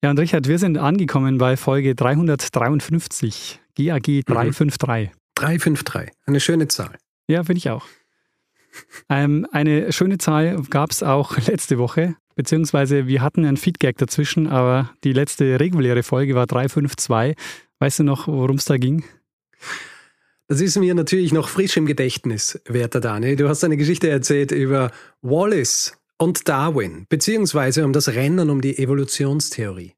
Ja, und Richard, wir sind angekommen bei Folge 353, GAG 353. 353, eine schöne Zahl. Ja, finde ich auch. Ähm, eine schöne Zahl gab es auch letzte Woche, beziehungsweise wir hatten ein Feedback dazwischen, aber die letzte reguläre Folge war 352. Weißt du noch, worum es da ging? Das ist mir natürlich noch frisch im Gedächtnis, werter Daniel. Du hast eine Geschichte erzählt über Wallace und Darwin, beziehungsweise um das Rennen um die Evolutionstheorie.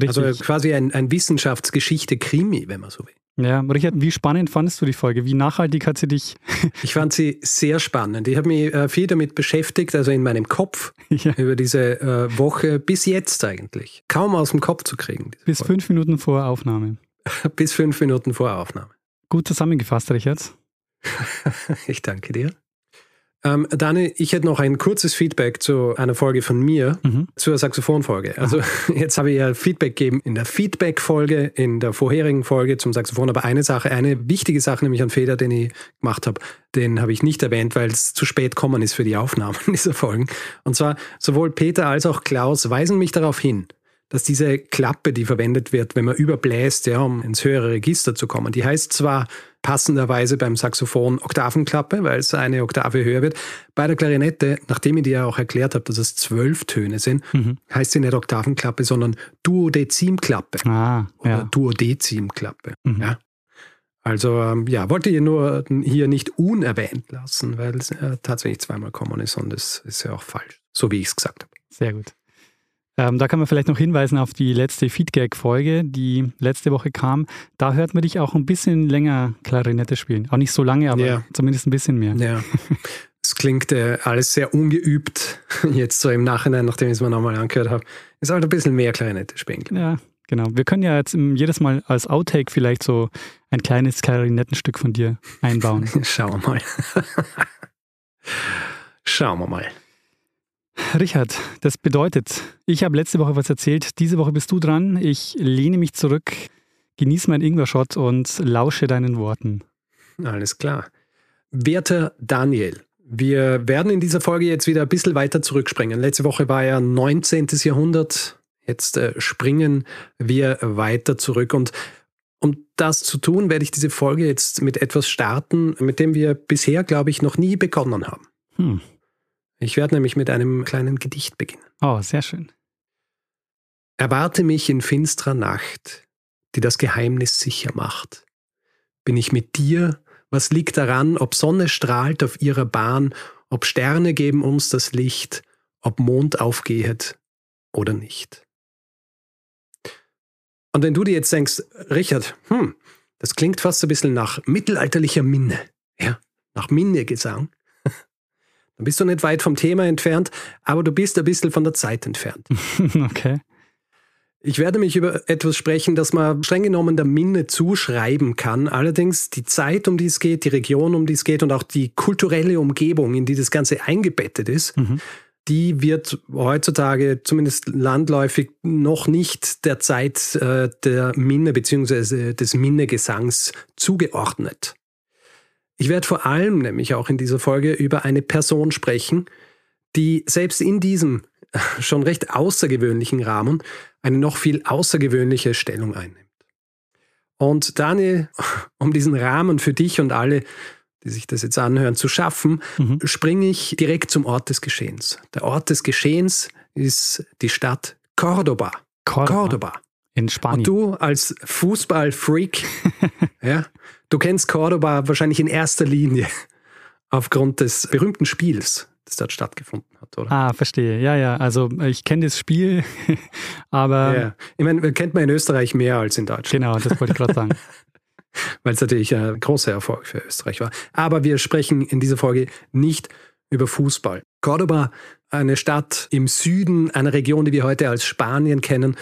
Richtig. Also quasi ein, ein Wissenschaftsgeschichte-Krimi, wenn man so will. Ja, Richard, wie spannend fandest du die Folge? Wie nachhaltig hat sie dich? ich fand sie sehr spannend. Ich habe mich äh, viel damit beschäftigt, also in meinem Kopf, ja. über diese äh, Woche bis jetzt eigentlich. Kaum aus dem Kopf zu kriegen. Bis Folge. fünf Minuten vor Aufnahme. bis fünf Minuten vor Aufnahme. Gut zusammengefasst, Richard. ich danke dir. Ähm, Dani, ich hätte noch ein kurzes Feedback zu einer Folge von mir, mhm. zur Saxophonfolge. Also Aha. jetzt habe ich ja Feedback gegeben in der Feedback-Folge, in der vorherigen Folge zum Saxophon, aber eine Sache, eine wichtige Sache, nämlich ein Fehler, den ich gemacht habe, den habe ich nicht erwähnt, weil es zu spät kommen ist für die Aufnahmen dieser Folgen. Und zwar sowohl Peter als auch Klaus weisen mich darauf hin, dass diese Klappe, die verwendet wird, wenn man überbläst, ja, um ins höhere Register zu kommen, die heißt zwar passenderweise beim Saxophon Oktavenklappe, weil es eine Oktave höher wird. Bei der Klarinette, nachdem ich dir auch erklärt habe, dass es zwölf Töne sind, mhm. heißt sie nicht Oktavenklappe, sondern Duodezimklappe ah, oder ja. Duodezimklappe. Mhm. Ja. Also ähm, ja, wollte ich nur hier nicht unerwähnt lassen, weil es äh, tatsächlich zweimal kommen ist und es ist ja auch falsch, so wie ich es gesagt habe. Sehr gut. Ähm, da kann man vielleicht noch hinweisen auf die letzte Feedback-Folge, die letzte Woche kam. Da hört man dich auch ein bisschen länger Klarinette spielen. Auch nicht so lange, aber ja. zumindest ein bisschen mehr. Ja. Es klingt äh, alles sehr ungeübt, jetzt so im Nachhinein, nachdem ich es mir nochmal angehört habe. Ist halt ein bisschen mehr Klarinette spielen. Ja, genau. Wir können ja jetzt jedes Mal als Outtake vielleicht so ein kleines Klarinettenstück von dir einbauen. Schauen wir mal. Schauen wir mal. Richard, das bedeutet, ich habe letzte Woche was erzählt, diese Woche bist du dran. Ich lehne mich zurück, genieße meinen Ingwer-Shot und lausche deinen Worten. Alles klar. Werter Daniel, wir werden in dieser Folge jetzt wieder ein bisschen weiter zurückspringen. Letzte Woche war ja 19. Jahrhundert. Jetzt äh, springen wir weiter zurück. Und um das zu tun, werde ich diese Folge jetzt mit etwas starten, mit dem wir bisher, glaube ich, noch nie begonnen haben. Hm. Ich werde nämlich mit einem kleinen Gedicht beginnen. Oh, sehr schön. Erwarte mich in finsterer Nacht, die das Geheimnis sicher macht. Bin ich mit dir, was liegt daran, ob Sonne strahlt auf ihrer Bahn, ob Sterne geben uns das Licht, ob Mond aufgehet oder nicht. Und wenn du dir jetzt denkst, Richard, hm, das klingt fast ein bisschen nach mittelalterlicher Minne, ja, nach Minnegesang, dann bist du nicht weit vom Thema entfernt, aber du bist ein bisschen von der Zeit entfernt. okay. Ich werde mich über etwas sprechen, das man streng genommen der Minne zuschreiben kann. Allerdings die Zeit, um die es geht, die Region, um die es geht und auch die kulturelle Umgebung, in die das Ganze eingebettet ist, mhm. die wird heutzutage zumindest landläufig noch nicht der Zeit äh, der Minne bzw. des Minnegesangs zugeordnet. Ich werde vor allem nämlich auch in dieser Folge über eine Person sprechen, die selbst in diesem schon recht außergewöhnlichen Rahmen eine noch viel außergewöhnliche Stellung einnimmt. Und Daniel, um diesen Rahmen für dich und alle, die sich das jetzt anhören, zu schaffen, mhm. springe ich direkt zum Ort des Geschehens. Der Ort des Geschehens ist die Stadt Cordoba. Cordoba. Cordoba. In Spanien. Und du als Fußballfreak, ja, Du kennst Cordoba wahrscheinlich in erster Linie aufgrund des berühmten Spiels, das dort stattgefunden hat, oder? Ah, verstehe. Ja, ja. Also ich kenne das Spiel, aber. Ja, ich meine, kennt man in Österreich mehr als in Deutschland. Genau, das wollte ich gerade sagen. Weil es natürlich ein großer Erfolg für Österreich war. Aber wir sprechen in dieser Folge nicht über Fußball. Cordoba, eine Stadt im Süden einer Region, die wir heute als Spanien kennen,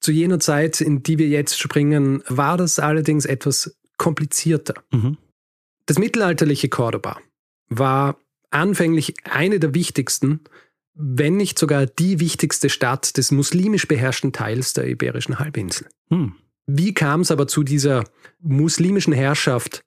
Zu jener Zeit, in die wir jetzt springen, war das allerdings etwas komplizierter. Mhm. Das mittelalterliche Cordoba war anfänglich eine der wichtigsten, wenn nicht sogar die wichtigste Stadt des muslimisch beherrschten Teils der Iberischen Halbinsel. Hm. Wie kam es aber zu dieser muslimischen Herrschaft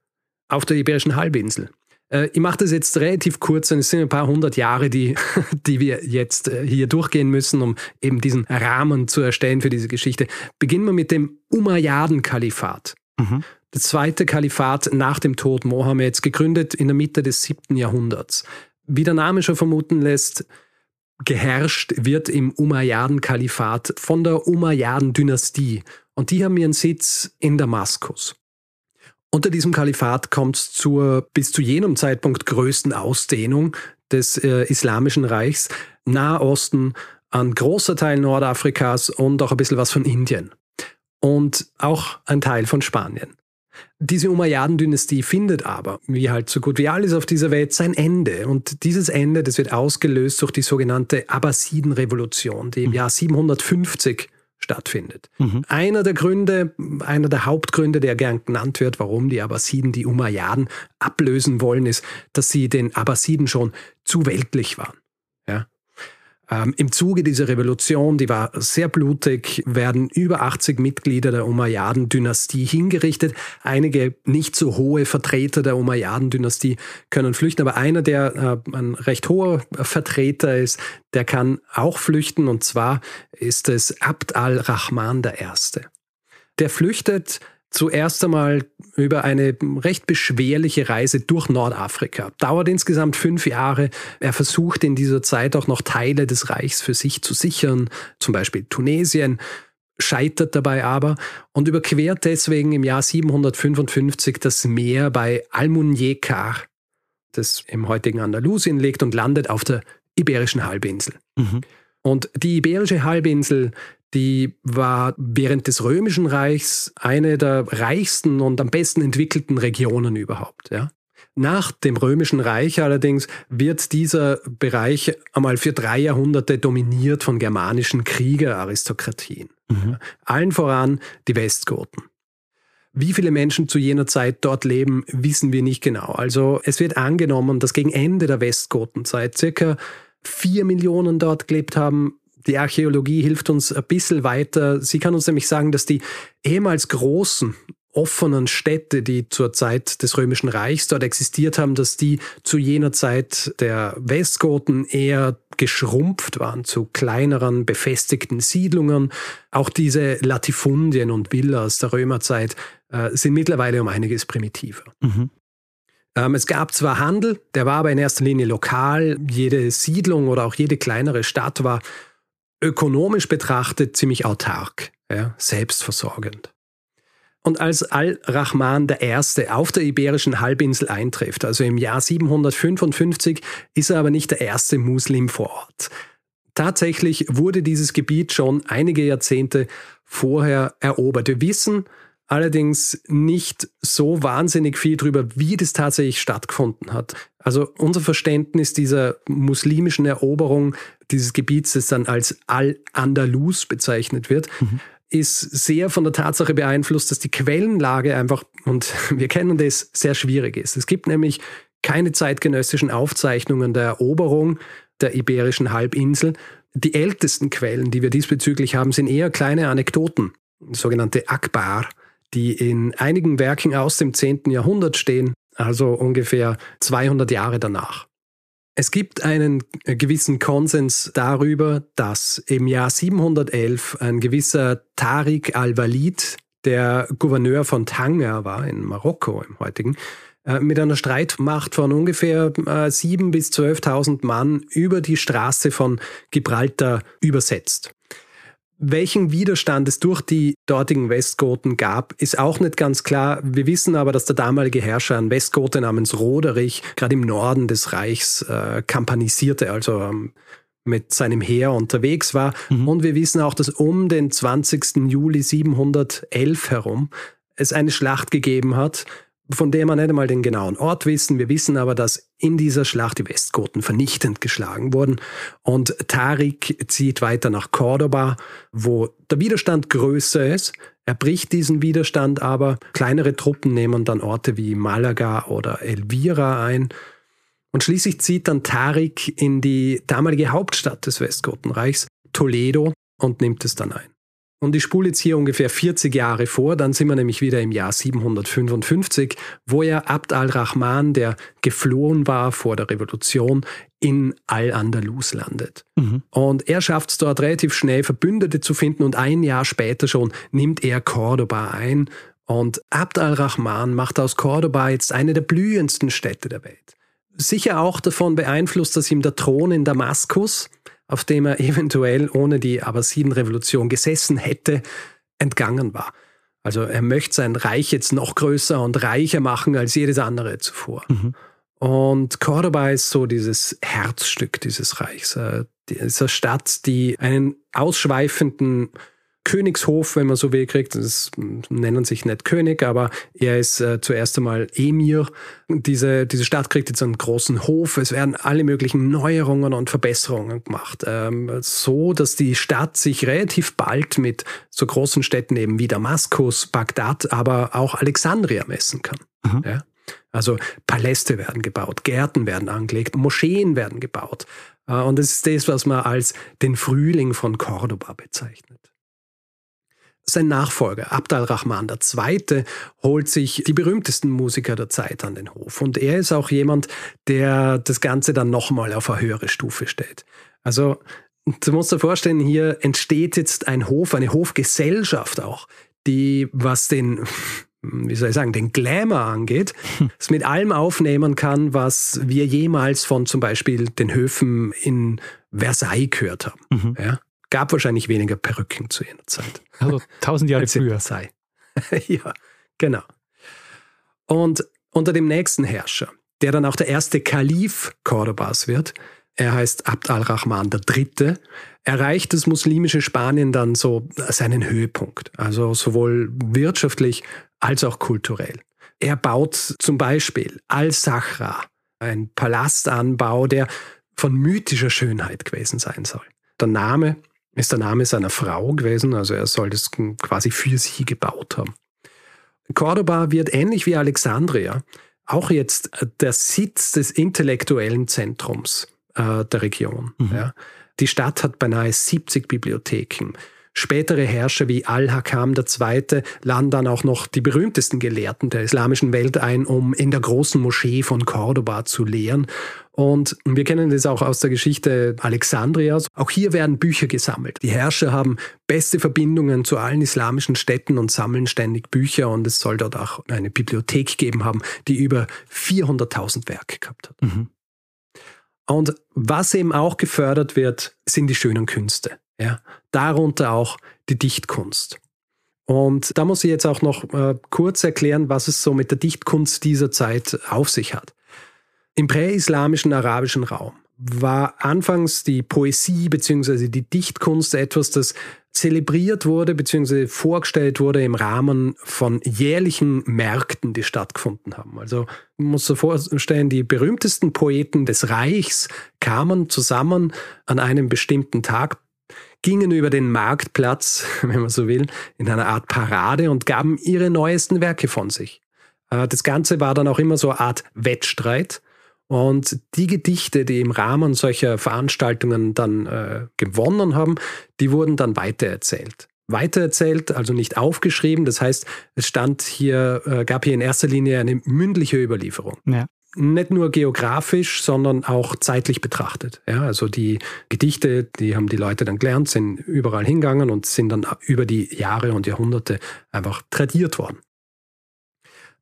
auf der Iberischen Halbinsel? Äh, ich mache das jetzt relativ kurz, es sind ein paar hundert Jahre, die, die wir jetzt äh, hier durchgehen müssen, um eben diesen Rahmen zu erstellen für diese Geschichte. Beginnen wir mit dem Umayyaden-Kalifat. Mhm. Das zweite Kalifat nach dem Tod Mohammeds, gegründet in der Mitte des siebten Jahrhunderts. Wie der Name schon vermuten lässt, geherrscht wird im Umayyaden-Kalifat von der Umayyaden-Dynastie. Und die haben ihren Sitz in Damaskus. Unter diesem Kalifat kommt es zur bis zu jenem Zeitpunkt größten Ausdehnung des äh, Islamischen Reichs, Nahosten, ein großer Teil Nordafrikas und auch ein bisschen was von Indien. Und auch ein Teil von Spanien. Diese Umayyaden-Dynastie findet aber, wie halt so gut wie alles auf dieser Welt, sein Ende. Und dieses Ende, das wird ausgelöst durch die sogenannte Abbasiden-Revolution, die im mhm. Jahr 750 stattfindet. Mhm. Einer der Gründe, einer der Hauptgründe, der gern genannt wird, warum die Abbasiden die Umayyaden ablösen wollen, ist, dass sie den Abbasiden schon zu weltlich waren. Ähm, Im Zuge dieser Revolution, die war sehr blutig, werden über 80 Mitglieder der Umayyaden-Dynastie hingerichtet. Einige nicht so hohe Vertreter der Umayyaden-Dynastie können flüchten, aber einer, der äh, ein recht hoher Vertreter ist, der kann auch flüchten und zwar ist es Abd al-Rahman I. Der flüchtet zuerst einmal über eine recht beschwerliche Reise durch Nordafrika. Dauert insgesamt fünf Jahre. Er versucht in dieser Zeit auch noch Teile des Reichs für sich zu sichern, zum Beispiel Tunesien, scheitert dabei aber und überquert deswegen im Jahr 755 das Meer bei Almunyekar, das im heutigen Andalusien liegt, und landet auf der Iberischen Halbinsel. Mhm. Und die Iberische Halbinsel, die war während des Römischen Reichs eine der reichsten und am besten entwickelten Regionen überhaupt. Ja. Nach dem Römischen Reich allerdings wird dieser Bereich einmal für drei Jahrhunderte dominiert von germanischen Kriegeraristokratien. Mhm. Allen voran die Westgoten. Wie viele Menschen zu jener Zeit dort leben, wissen wir nicht genau. Also es wird angenommen, dass gegen Ende der Westgotenzeit circa vier Millionen dort gelebt haben, die Archäologie hilft uns ein bisschen weiter. Sie kann uns nämlich sagen, dass die ehemals großen offenen Städte, die zur Zeit des Römischen Reichs dort existiert haben, dass die zu jener Zeit der Westgoten eher geschrumpft waren zu kleineren befestigten Siedlungen. Auch diese Latifundien und Villas der Römerzeit äh, sind mittlerweile um einiges primitiver. Mhm. Ähm, es gab zwar Handel, der war aber in erster Linie lokal. Jede Siedlung oder auch jede kleinere Stadt war ökonomisch betrachtet ziemlich autark, ja, selbstversorgend. Und als Al-Rahman I. auf der Iberischen Halbinsel eintrifft, also im Jahr 755, ist er aber nicht der erste Muslim vor Ort. Tatsächlich wurde dieses Gebiet schon einige Jahrzehnte vorher erobert. Wir wissen, allerdings nicht so wahnsinnig viel darüber, wie das tatsächlich stattgefunden hat. Also unser Verständnis dieser muslimischen Eroberung dieses Gebiets, das dann als Al-Andalus bezeichnet wird, mhm. ist sehr von der Tatsache beeinflusst, dass die Quellenlage einfach, und wir kennen das, sehr schwierig ist. Es gibt nämlich keine zeitgenössischen Aufzeichnungen der Eroberung der iberischen Halbinsel. Die ältesten Quellen, die wir diesbezüglich haben, sind eher kleine Anekdoten, sogenannte Akbar die in einigen Werken aus dem 10. Jahrhundert stehen, also ungefähr 200 Jahre danach. Es gibt einen gewissen Konsens darüber, dass im Jahr 711 ein gewisser Tariq al-Walid, der Gouverneur von Tanger war, in Marokko im heutigen, äh, mit einer Streitmacht von ungefähr 7.000 äh, bis 12.000 Mann über die Straße von Gibraltar übersetzt. Welchen Widerstand es durch die dortigen Westgoten gab, ist auch nicht ganz klar. Wir wissen aber, dass der damalige Herrscher, ein Westgote namens Roderich, gerade im Norden des Reichs äh, kampanisierte, also ähm, mit seinem Heer unterwegs war. Mhm. Und wir wissen auch, dass um den 20. Juli 711 herum es eine Schlacht gegeben hat, von der wir nicht einmal den genauen Ort wissen. Wir wissen aber, dass in dieser Schlacht die Westgoten vernichtend geschlagen wurden. Und Tarik zieht weiter nach Cordoba, wo der Widerstand größer ist. Er bricht diesen Widerstand aber. Kleinere Truppen nehmen dann Orte wie Malaga oder Elvira ein. Und schließlich zieht dann Tarik in die damalige Hauptstadt des Westgotenreichs, Toledo, und nimmt es dann ein. Und ich spule jetzt hier ungefähr 40 Jahre vor, dann sind wir nämlich wieder im Jahr 755, wo er Abd al-Rahman, der geflohen war vor der Revolution, in Al-Andalus landet. Mhm. Und er schafft es dort relativ schnell, Verbündete zu finden und ein Jahr später schon nimmt er Cordoba ein. Und Abd al-Rahman macht aus Cordoba jetzt eine der blühendsten Städte der Welt. Sicher auch davon beeinflusst, dass ihm der Thron in Damaskus, auf dem er eventuell ohne die Abbasiden-Revolution gesessen hätte, entgangen war. Also er möchte sein Reich jetzt noch größer und reicher machen als jedes andere zuvor. Mhm. Und Cordoba ist so dieses Herzstück dieses Reichs. Äh, dieser Stadt, die einen ausschweifenden Königshof, wenn man so will, kriegt. Das nennen sich nicht König, aber er ist äh, zuerst einmal Emir. Diese, diese Stadt kriegt jetzt einen großen Hof. Es werden alle möglichen Neuerungen und Verbesserungen gemacht. Ähm, so, dass die Stadt sich relativ bald mit so großen Städten eben wie Damaskus, Bagdad, aber auch Alexandria messen kann. Mhm. Ja? Also Paläste werden gebaut, Gärten werden angelegt, Moscheen werden gebaut. Äh, und das ist das, was man als den Frühling von Cordoba bezeichnet. Sein Nachfolger, Abd al-Rahman II., holt sich die berühmtesten Musiker der Zeit an den Hof. Und er ist auch jemand, der das Ganze dann nochmal auf eine höhere Stufe stellt. Also, du musst dir vorstellen, hier entsteht jetzt ein Hof, eine Hofgesellschaft auch, die, was den, wie soll ich sagen, den Glamour angeht, es mit allem aufnehmen kann, was wir jemals von zum Beispiel den Höfen in Versailles gehört haben. Mhm. Ja? Gab wahrscheinlich weniger Perücken zu jener Zeit. Also tausend Jahre früher. Sei. ja, genau. Und unter dem nächsten Herrscher, der dann auch der erste Kalif Cordobas wird, er heißt Abd al-Rahman III., erreicht das muslimische Spanien dann so seinen Höhepunkt, also sowohl wirtschaftlich als auch kulturell. Er baut zum Beispiel Al-Sahra, ein Palastanbau, der von mythischer Schönheit gewesen sein soll. Der Name ist der Name seiner Frau gewesen, also er soll das quasi für sie gebaut haben. Cordoba wird ähnlich wie Alexandria auch jetzt der Sitz des intellektuellen Zentrums äh, der Region. Mhm. Ja. Die Stadt hat beinahe 70 Bibliotheken. Spätere Herrscher wie Al-Hakam II. laden dann auch noch die berühmtesten Gelehrten der islamischen Welt ein, um in der großen Moschee von Cordoba zu lehren. Und wir kennen das auch aus der Geschichte Alexandrias. Auch hier werden Bücher gesammelt. Die Herrscher haben beste Verbindungen zu allen islamischen Städten und sammeln ständig Bücher. Und es soll dort auch eine Bibliothek geben haben, die über 400.000 Werke gehabt hat. Mhm. Und was eben auch gefördert wird, sind die schönen Künste. Ja? Darunter auch die Dichtkunst. Und da muss ich jetzt auch noch äh, kurz erklären, was es so mit der Dichtkunst dieser Zeit auf sich hat. Im präislamischen arabischen Raum war anfangs die Poesie bzw. die Dichtkunst etwas, das zelebriert wurde bzw. vorgestellt wurde im Rahmen von jährlichen Märkten, die stattgefunden haben. Also man muss sich vorstellen, die berühmtesten Poeten des Reichs kamen zusammen an einem bestimmten Tag, gingen über den Marktplatz, wenn man so will, in einer Art Parade und gaben ihre neuesten Werke von sich. Äh, das Ganze war dann auch immer so eine Art Wettstreit. Und die Gedichte, die im Rahmen solcher Veranstaltungen dann äh, gewonnen haben, die wurden dann weitererzählt. Weitererzählt, also nicht aufgeschrieben. Das heißt, es stand hier, äh, gab hier in erster Linie eine mündliche Überlieferung. Ja nicht nur geografisch, sondern auch zeitlich betrachtet. Ja, also die Gedichte, die haben die Leute dann gelernt, sind überall hingegangen und sind dann über die Jahre und Jahrhunderte einfach tradiert worden.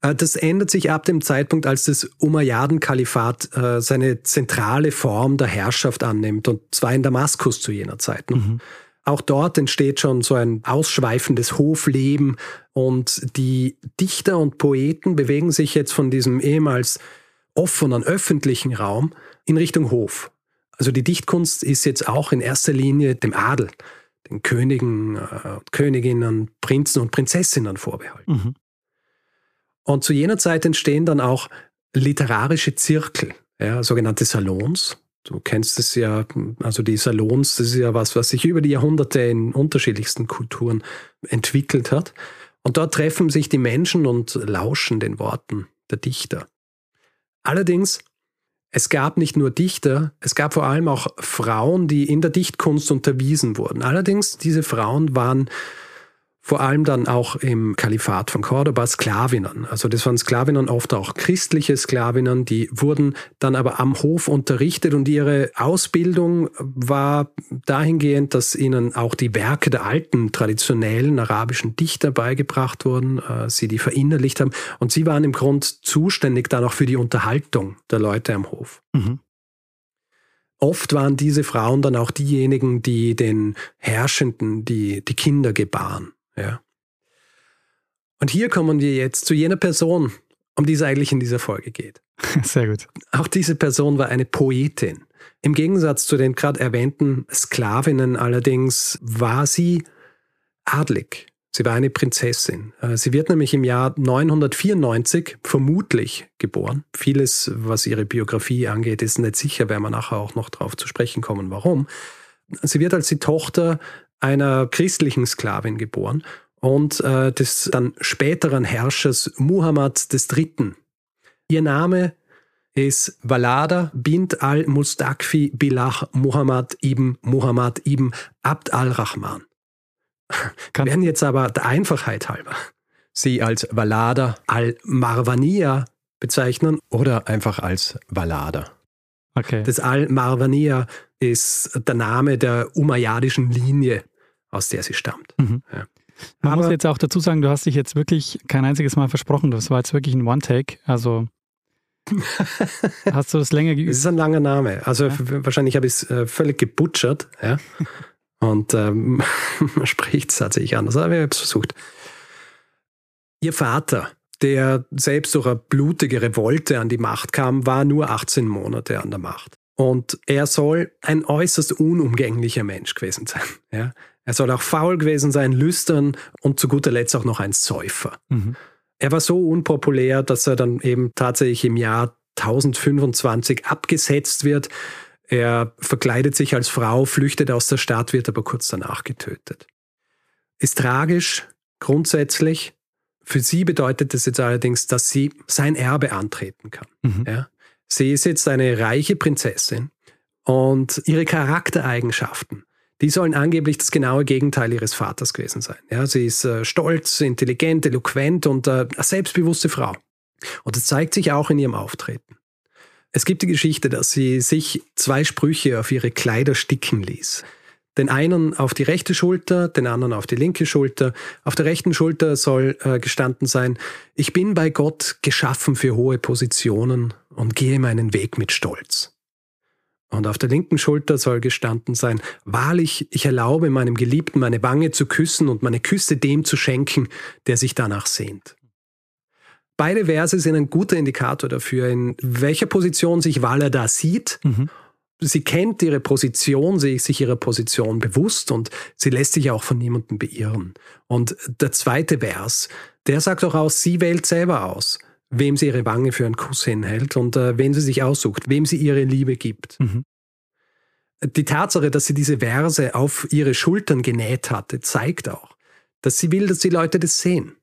Äh, das ändert sich ab dem Zeitpunkt, als das Umayyaden-Kalifat äh, seine zentrale Form der Herrschaft annimmt, und zwar in Damaskus zu jener Zeit. Mhm. Auch dort entsteht schon so ein ausschweifendes Hofleben und die Dichter und Poeten bewegen sich jetzt von diesem ehemals offenen öffentlichen Raum in Richtung Hof. Also die Dichtkunst ist jetzt auch in erster Linie dem Adel, den Königen, äh, Königinnen, Prinzen und Prinzessinnen vorbehalten. Mhm. Und zu jener Zeit entstehen dann auch literarische Zirkel, ja, sogenannte Salons. Du kennst es ja, also die Salons, das ist ja was, was sich über die Jahrhunderte in unterschiedlichsten Kulturen entwickelt hat. Und dort treffen sich die Menschen und lauschen den Worten der Dichter. Allerdings, es gab nicht nur Dichter, es gab vor allem auch Frauen, die in der Dichtkunst unterwiesen wurden. Allerdings, diese Frauen waren vor allem dann auch im Kalifat von Cordoba Sklavinnen. Also das waren Sklavinnen, oft auch christliche Sklavinnen, die wurden dann aber am Hof unterrichtet und ihre Ausbildung war dahingehend, dass ihnen auch die Werke der alten traditionellen arabischen Dichter beigebracht wurden, äh, sie die verinnerlicht haben und sie waren im Grund zuständig dann auch für die Unterhaltung der Leute am Hof. Mhm. Oft waren diese Frauen dann auch diejenigen, die den Herrschenden die, die Kinder gebaren. Ja. Und hier kommen wir jetzt zu jener Person, um die es eigentlich in dieser Folge geht. Sehr gut. Auch diese Person war eine Poetin. Im Gegensatz zu den gerade erwähnten Sklavinnen allerdings war sie adlig. Sie war eine Prinzessin. Äh, sie wird nämlich im Jahr 994 vermutlich geboren. Vieles, was ihre Biografie angeht, ist nicht sicher, werden wir nachher auch noch darauf zu sprechen kommen, warum. Sie wird als die Tochter einer christlichen Sklavin geboren und äh, des dann späteren Herrschers Muhammad III. Ihr Name ist Walada bint al-Mustakfi Billah Muhammad ibn Muhammad ibn Abd al-Rahman. Wir werden jetzt aber der Einfachheit halber sie als Walada al-Marwania bezeichnen oder einfach als Walada. Okay. Das Al-Marwania ist der Name der umayyadischen Linie, aus der sie stammt. Mhm. Ja. Man Aber muss jetzt auch dazu sagen, du hast dich jetzt wirklich kein einziges Mal versprochen. Das war jetzt wirklich ein One-Take. Also hast du das länger geübt? Es ist ein langer Name. Also ja. wahrscheinlich habe ich es äh, völlig gebutschert. Ja? Und ähm, man spricht es tatsächlich anders. Aber ich habe es versucht. Ihr Vater, der selbst durch eine blutige Revolte an die Macht kam, war nur 18 Monate an der Macht. Und er soll ein äußerst unumgänglicher Mensch gewesen sein. Ja? Er soll auch faul gewesen sein, lüstern und zu guter Letzt auch noch ein Säufer. Mhm. Er war so unpopulär, dass er dann eben tatsächlich im Jahr 1025 abgesetzt wird. Er verkleidet sich als Frau, flüchtet aus der Stadt, wird aber kurz danach getötet. Ist tragisch, grundsätzlich. Für sie bedeutet es jetzt allerdings, dass sie sein Erbe antreten kann. Mhm. Ja? Sie ist jetzt eine reiche Prinzessin und ihre Charaktereigenschaften, die sollen angeblich das genaue Gegenteil ihres Vaters gewesen sein. Ja, sie ist äh, stolz, intelligent, eloquent und äh, eine selbstbewusste Frau. Und das zeigt sich auch in ihrem Auftreten. Es gibt die Geschichte, dass sie sich zwei Sprüche auf ihre Kleider sticken ließ. Den einen auf die rechte Schulter, den anderen auf die linke Schulter. Auf der rechten Schulter soll äh, gestanden sein, ich bin bei Gott geschaffen für hohe Positionen und gehe meinen Weg mit Stolz. Und auf der linken Schulter soll gestanden sein, wahrlich, ich erlaube meinem Geliebten meine Wange zu küssen und meine Küsse dem zu schenken, der sich danach sehnt. Beide Verse sind ein guter Indikator dafür, in welcher Position sich Waller da sieht. Mhm. Sie kennt ihre Position, sie ist sich ihrer Position bewusst und sie lässt sich auch von niemandem beirren. Und der zweite Vers, der sagt auch aus, sie wählt selber aus wem sie ihre Wange für einen Kuss hinhält und äh, wen sie sich aussucht, wem sie ihre Liebe gibt. Mhm. Die Tatsache, dass sie diese Verse auf ihre Schultern genäht hatte, zeigt auch, dass sie will, dass die Leute das sehen.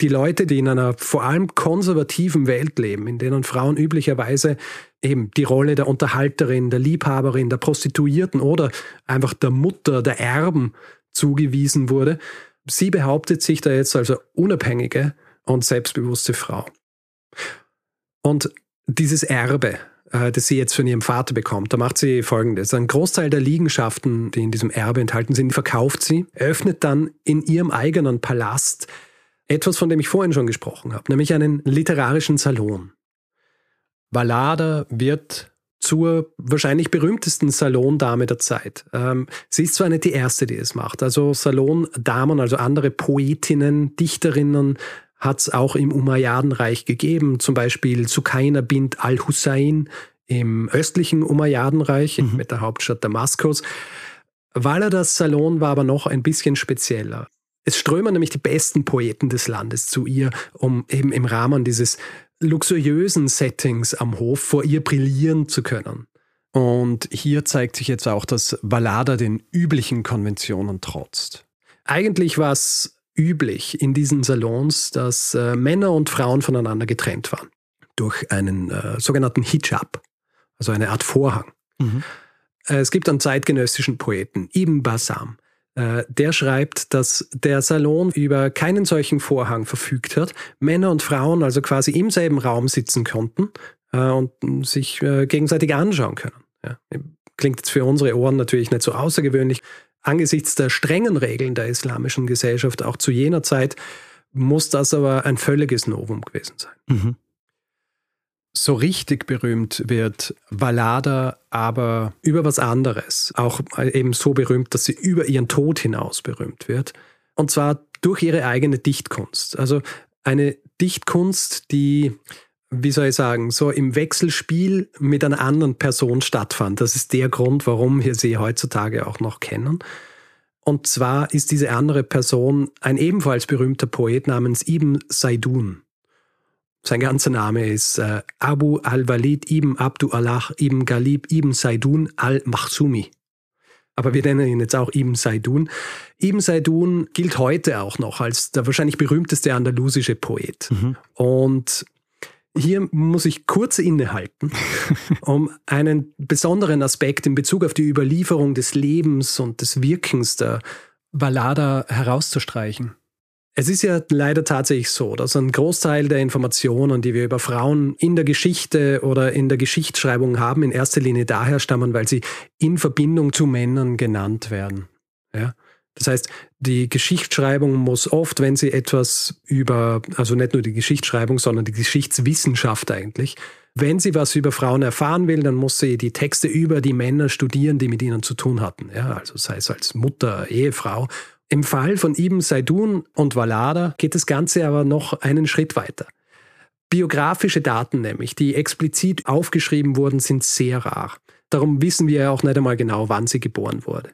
Die Leute, die in einer vor allem konservativen Welt leben, in denen Frauen üblicherweise eben die Rolle der Unterhalterin, der Liebhaberin, der Prostituierten oder einfach der Mutter, der Erben zugewiesen wurde, sie behauptet sich da jetzt als unabhängige und selbstbewusste Frau. Und dieses Erbe, äh, das sie jetzt von ihrem Vater bekommt, da macht sie folgendes. Ein Großteil der Liegenschaften, die in diesem Erbe enthalten sind, verkauft sie, eröffnet dann in ihrem eigenen Palast etwas, von dem ich vorhin schon gesprochen habe, nämlich einen literarischen Salon. Vallada wird zur wahrscheinlich berühmtesten Salondame der Zeit. Ähm, sie ist zwar nicht die erste, die es macht. Also Salondamen, also andere Poetinnen, Dichterinnen, hat es auch im Umayyadenreich gegeben, zum Beispiel Sukaina bint al-Hussein im östlichen Umayyadenreich mhm. mit der Hauptstadt Damaskus. Waladas Salon war aber noch ein bisschen spezieller. Es strömen nämlich die besten Poeten des Landes zu ihr, um eben im Rahmen dieses luxuriösen Settings am Hof vor ihr brillieren zu können. Und hier zeigt sich jetzt auch, dass Vallada den üblichen Konventionen trotzt. Eigentlich war es üblich in diesen Salons, dass äh, Männer und Frauen voneinander getrennt waren. Durch einen äh, sogenannten Hijab, also eine Art Vorhang. Mhm. Äh, es gibt einen zeitgenössischen Poeten, Ibn Bassam. Äh, der schreibt, dass der Salon über keinen solchen Vorhang verfügt hat, Männer und Frauen also quasi im selben Raum sitzen konnten äh, und sich gegenseitig anschauen können. Ja. Klingt jetzt für unsere Ohren natürlich nicht so außergewöhnlich. Angesichts der strengen Regeln der islamischen Gesellschaft auch zu jener Zeit muss das aber ein völliges Novum gewesen sein. Mhm. So richtig berühmt wird Vallada aber über was anderes. Auch eben so berühmt, dass sie über ihren Tod hinaus berühmt wird. Und zwar durch ihre eigene Dichtkunst. Also eine Dichtkunst, die wie soll ich sagen, so im Wechselspiel mit einer anderen Person stattfand. Das ist der Grund, warum wir sie heutzutage auch noch kennen. Und zwar ist diese andere Person ein ebenfalls berühmter Poet namens Ibn Saidun. Sein ganzer Name ist äh, Abu al-Walid ibn Abdu Allah ibn Galib ibn Saidun al-Mahsumi. Aber wir nennen ihn jetzt auch Ibn Saidun. Ibn Saidun gilt heute auch noch als der wahrscheinlich berühmteste andalusische Poet. Mhm. Und hier muss ich kurz innehalten, um einen besonderen Aspekt in Bezug auf die Überlieferung des Lebens und des Wirkens der Ballada herauszustreichen. Es ist ja leider tatsächlich so, dass ein Großteil der Informationen, die wir über Frauen in der Geschichte oder in der Geschichtsschreibung haben, in erster Linie daher stammen, weil sie in Verbindung zu Männern genannt werden. Ja? Das heißt, die Geschichtsschreibung muss oft, wenn sie etwas über, also nicht nur die Geschichtsschreibung, sondern die Geschichtswissenschaft eigentlich, wenn sie was über Frauen erfahren will, dann muss sie die Texte über die Männer studieren, die mit ihnen zu tun hatten. Ja, also sei es als Mutter, Ehefrau. Im Fall von Ibn Saidun und Walada geht das Ganze aber noch einen Schritt weiter. Biografische Daten nämlich, die explizit aufgeschrieben wurden, sind sehr rar. Darum wissen wir ja auch nicht einmal genau, wann sie geboren wurde.